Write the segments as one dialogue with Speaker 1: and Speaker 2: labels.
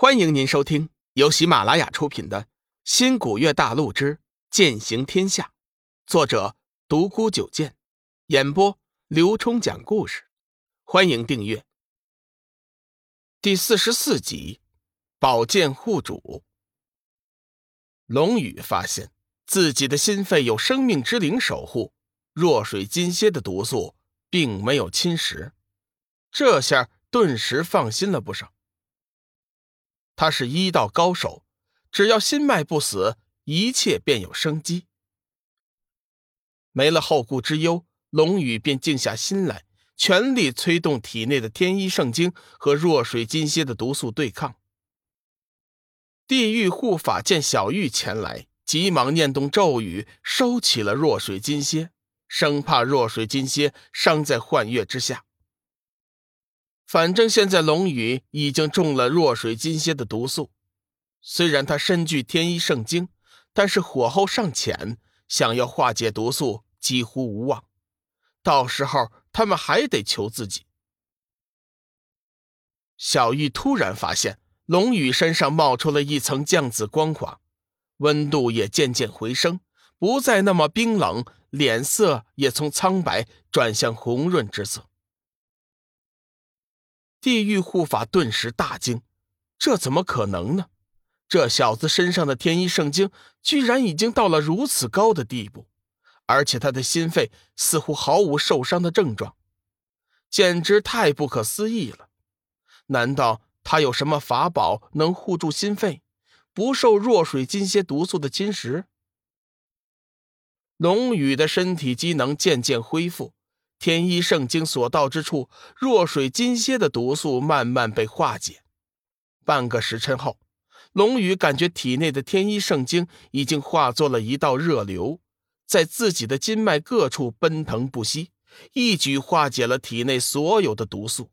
Speaker 1: 欢迎您收听由喜马拉雅出品的《新古月大陆之剑行天下》，作者独孤九剑，演播刘冲讲故事。欢迎订阅。第四十四集，宝剑护主。龙宇发现自己的心肺有生命之灵守护，弱水金蝎的毒素并没有侵蚀，这下顿时放心了不少。他是医道高手，只要心脉不死，一切便有生机。没了后顾之忧，龙宇便静下心来，全力催动体内的天一圣经和弱水金蝎的毒素对抗。地狱护法见小玉前来，急忙念动咒语，收起了弱水金蝎，生怕弱水金蝎伤在幻月之下。反正现在龙宇已经中了弱水金蝎的毒素，虽然他身具天一圣经，但是火候尚浅，想要化解毒素几乎无望。到时候他们还得求自己。小玉突然发现龙宇身上冒出了一层降紫光华，温度也渐渐回升，不再那么冰冷，脸色也从苍白转向红润之色。地狱护法顿时大惊，这怎么可能呢？这小子身上的天一圣经居然已经到了如此高的地步，而且他的心肺似乎毫无受伤的症状，简直太不可思议了！难道他有什么法宝能护住心肺，不受弱水金蝎毒素的侵蚀？龙宇的身体机能渐渐恢复。天一圣经所到之处，弱水金蝎的毒素慢慢被化解。半个时辰后，龙宇感觉体内的天一圣经已经化作了一道热流，在自己的筋脉各处奔腾不息，一举化解了体内所有的毒素。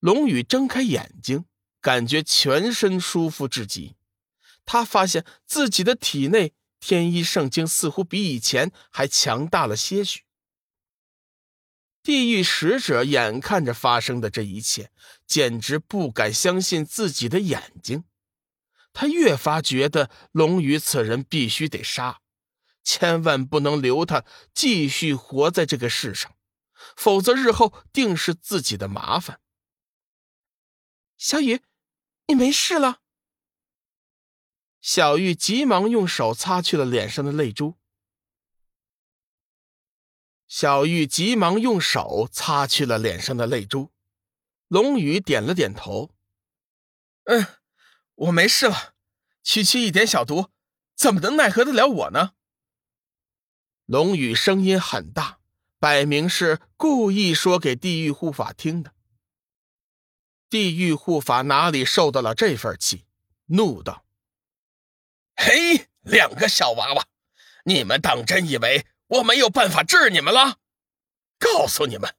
Speaker 1: 龙宇睁开眼睛，感觉全身舒服至极。他发现自己的体内。天一圣经似乎比以前还强大了些许。地狱使者眼看着发生的这一切，简直不敢相信自己的眼睛。他越发觉得龙宇此人必须得杀，千万不能留他继续活在这个世上，否则日后定是自己的麻烦。
Speaker 2: 小雨，你没事了？
Speaker 1: 小玉急忙用手擦去了脸上的泪珠。小玉急忙用手擦去了脸上的泪珠。龙宇点了点头：“
Speaker 2: 嗯，我没事了。区区一点小毒，怎么能奈何得了我呢？”
Speaker 1: 龙宇声音很大，摆明是故意说给地狱护法听的。地狱护法哪里受得了这份气，怒道。
Speaker 3: 嘿，两个小娃娃，你们当真以为我没有办法治你们了？告诉你们，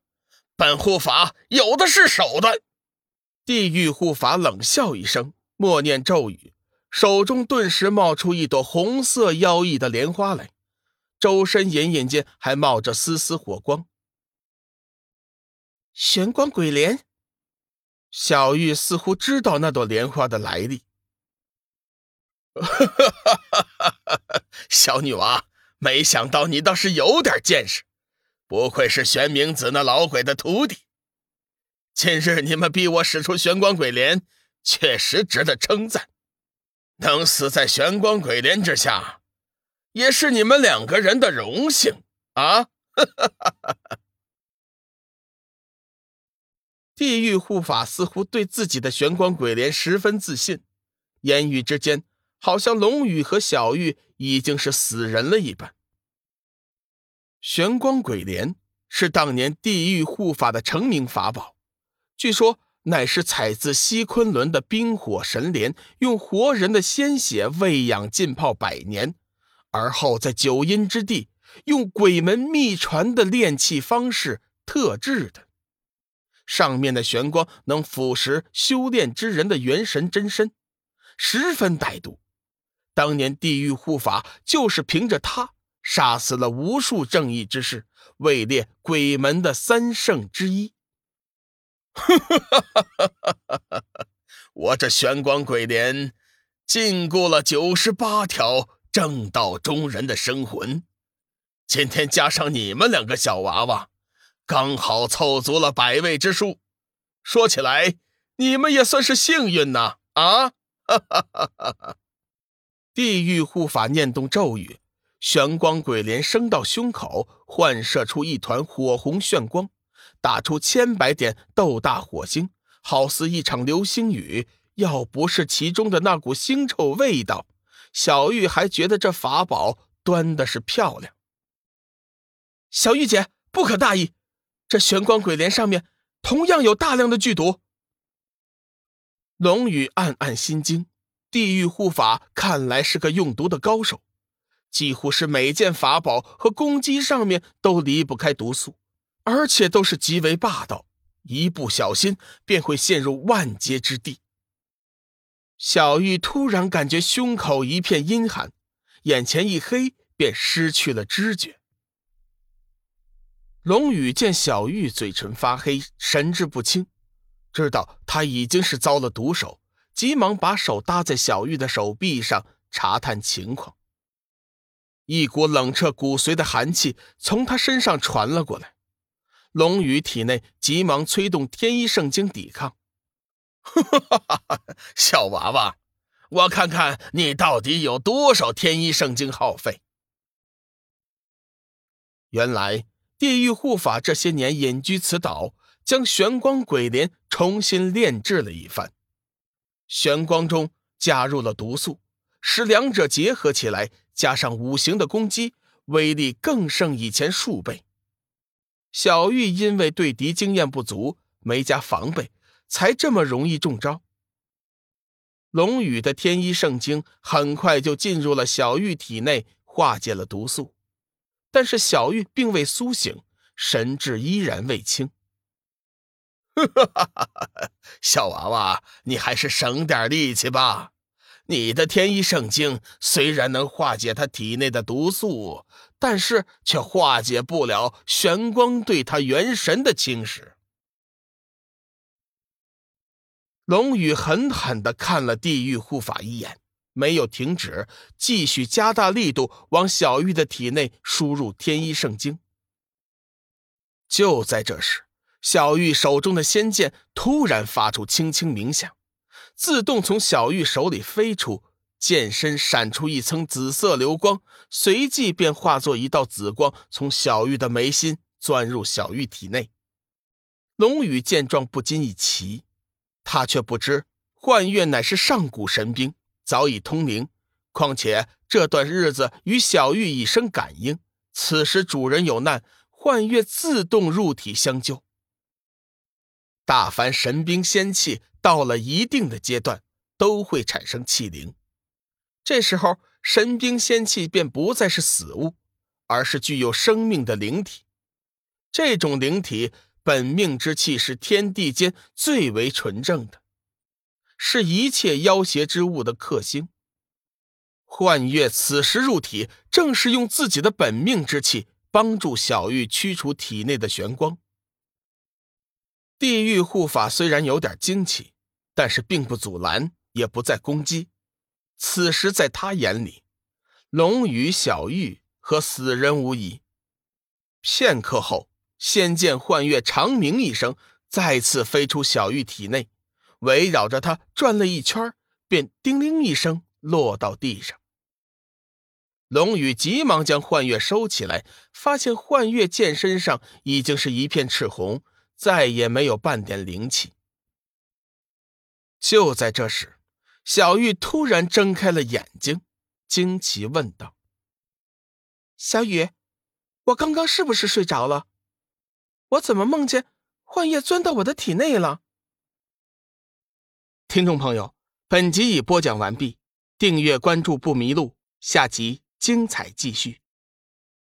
Speaker 3: 本护法有的是手段。
Speaker 1: 地狱护法冷笑一声，默念咒语，手中顿时冒出一朵红色妖异的莲花来，周身隐隐间还冒着丝丝火光。
Speaker 2: 玄光鬼莲，
Speaker 1: 小玉似乎知道那朵莲花的来历。
Speaker 3: 哈，小女娃，没想到你倒是有点见识，不愧是玄冥子那老鬼的徒弟。今日你们逼我使出玄光鬼镰，确实值得称赞。能死在玄光鬼镰之下，也是你们两个人的荣幸啊！
Speaker 1: 地狱护法似乎对自己的玄光鬼镰十分自信，言语之间。好像龙宇和小玉已经是死人了一般。玄光鬼莲是当年地狱护法的成名法宝，据说乃是采自西昆仑的冰火神莲，用活人的鲜血喂养浸泡百年，而后在九阴之地用鬼门秘传的炼器方式特制的。上面的玄光能腐蚀修炼之人的元神真身，十分歹毒。当年地狱护法就是凭着他杀死了无数正义之士，位列鬼门的三圣之一。
Speaker 3: 我这玄光鬼莲禁锢了九十八条正道中人的生魂，今天加上你们两个小娃娃，刚好凑足了百位之数。说起来，你们也算是幸运呐！啊，哈哈哈哈哈！
Speaker 1: 地狱护法念动咒语，玄光鬼莲升到胸口，幻射出一团火红炫光，打出千百点豆大火星，好似一场流星雨。要不是其中的那股腥臭味道，小玉还觉得这法宝端的是漂亮。小玉姐，不可大意，这玄光鬼莲上面同样有大量的剧毒。龙宇暗暗心惊，地狱护法看来是个用毒的高手，几乎是每件法宝和攻击上面都离不开毒素，而且都是极为霸道，一不小心便会陷入万劫之地。小玉突然感觉胸口一片阴寒，眼前一黑，便失去了知觉。龙宇见小玉嘴唇发黑，神志不清。知道他已经是遭了毒手，急忙把手搭在小玉的手臂上查探情况。一股冷彻骨髓的寒气从他身上传了过来，龙宇体内急忙催动天一圣经抵抗。
Speaker 3: 小娃娃，我看看你到底有多少天一圣经耗费。
Speaker 1: 原来地狱护法这些年隐居此岛。将玄光鬼莲重新炼制了一番，玄光中加入了毒素，使两者结合起来，加上五行的攻击，威力更胜以前数倍。小玉因为对敌经验不足，没加防备，才这么容易中招。龙宇的天一圣经很快就进入了小玉体内，化解了毒素，但是小玉并未苏醒，神志依然未清。
Speaker 3: 哈哈哈哈，小娃娃，你还是省点力气吧。你的天一圣经虽然能化解他体内的毒素，但是却化解不了玄光对他元神的侵蚀。
Speaker 1: 龙宇狠狠地看了地狱护法一眼，没有停止，继续加大力度往小玉的体内输入天一圣经。就在这时。小玉手中的仙剑突然发出轻轻鸣响，自动从小玉手里飞出，剑身闪出一层紫色流光，随即便化作一道紫光，从小玉的眉心钻入小玉体内。龙宇见状不禁一奇，他却不知幻月乃是上古神兵，早已通灵，况且这段日子与小玉已生感应，此时主人有难，幻月自动入体相救。大凡神兵仙器到了一定的阶段，都会产生气灵。这时候，神兵仙器便不再是死物，而是具有生命的灵体。这种灵体本命之气是天地间最为纯正的，是一切妖邪之物的克星。幻月此时入体，正是用自己的本命之气帮助小玉驱除体内的玄光。地狱护法虽然有点惊奇，但是并不阻拦，也不再攻击。此时在他眼里，龙宇、小玉和死人无疑。片刻后，仙剑幻月长鸣一声，再次飞出小玉体内，围绕着他转了一圈，便叮铃一声落到地上。龙宇急忙将幻月收起来，发现幻月剑身上已经是一片赤红。再也没有半点灵气。就在这时，小玉突然睁开了眼睛，惊奇问道：“
Speaker 4: 小雨，我刚刚是不是睡着了？我怎么梦见幻夜钻到我的体内了？”
Speaker 1: 听众朋友，本集已播讲完毕，订阅关注不迷路，下集精彩继续。